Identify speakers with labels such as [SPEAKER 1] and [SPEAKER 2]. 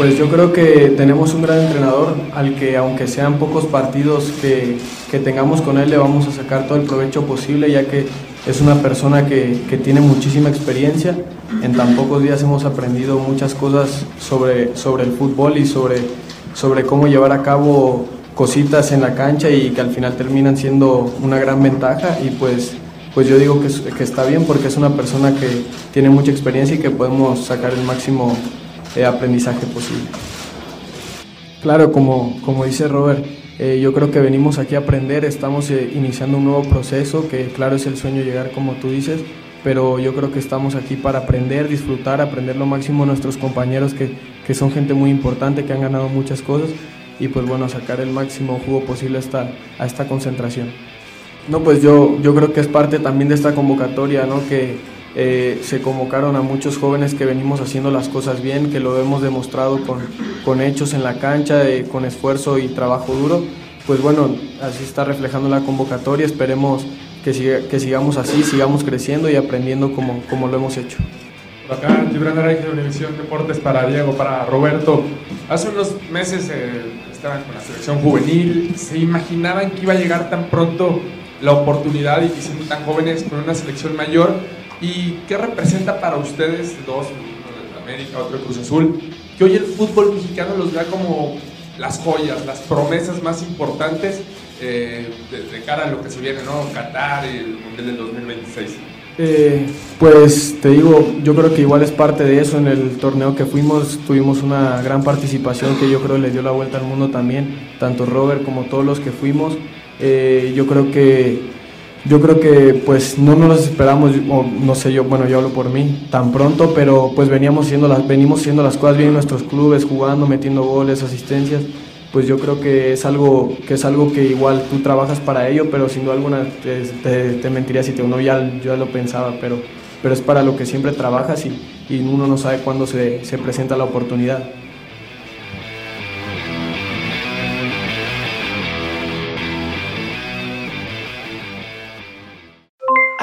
[SPEAKER 1] Pues yo creo que tenemos un gran entrenador al que aunque sean pocos partidos que, que tengamos con él le vamos a sacar todo el provecho posible ya que es una persona que, que tiene muchísima experiencia. En tan pocos días hemos aprendido muchas cosas sobre, sobre el fútbol y sobre, sobre cómo llevar a cabo cositas en la cancha y que al final terminan siendo una gran ventaja y pues, pues yo digo que, que está bien porque es una persona que tiene mucha experiencia y que podemos sacar el máximo eh, aprendizaje posible. Claro, como, como dice Robert, eh, yo creo que venimos aquí a aprender, estamos eh, iniciando un nuevo proceso, que claro es el sueño llegar como tú dices, pero yo creo que estamos aquí para aprender, disfrutar, aprender lo máximo nuestros compañeros que, que son gente muy importante, que han ganado muchas cosas y pues bueno, sacar el máximo jugo posible a esta, a esta concentración. No, pues yo, yo creo que es parte también de esta convocatoria, ¿no? Que eh, se convocaron a muchos jóvenes que venimos haciendo las cosas bien, que lo hemos demostrado con, con hechos en la cancha, eh, con esfuerzo y trabajo duro. Pues bueno, así está reflejando la convocatoria. Esperemos que, siga- que sigamos así, sigamos creciendo y aprendiendo como, como lo hemos hecho.
[SPEAKER 2] Por acá, Gibran Araiz de Univisión Deportes para Diego, para Roberto. Hace unos meses eh, estaban con la selección juvenil. ¿Se imaginaban que iba a llegar tan pronto la oportunidad y siendo tan jóvenes con una selección mayor? ¿Y qué representa para ustedes, dos, uno de América, otro de Cruz Azul, que hoy el fútbol mexicano los vea como las joyas, las promesas más importantes eh, de, de cara a lo que se viene, ¿no? Qatar y el Mundial del 2026.
[SPEAKER 1] Eh, pues te digo, yo creo que igual es parte de eso. En el torneo que fuimos tuvimos una gran participación que yo creo le dio la vuelta al mundo también, tanto Robert como todos los que fuimos. Eh, yo creo que yo creo que pues no nos las esperamos, o no sé yo, bueno yo hablo por mí, tan pronto, pero pues veníamos haciendo las, venimos haciendo las cosas bien en nuestros clubes, jugando, metiendo goles, asistencias. Pues yo creo que es algo que es algo que igual tú trabajas para ello, pero sin duda alguna te, te- te mentiría si te uno ya, yo ya lo pensaba, pero, pero es para lo que siempre trabajas y, y uno no sabe cuándo se, se presenta la oportunidad.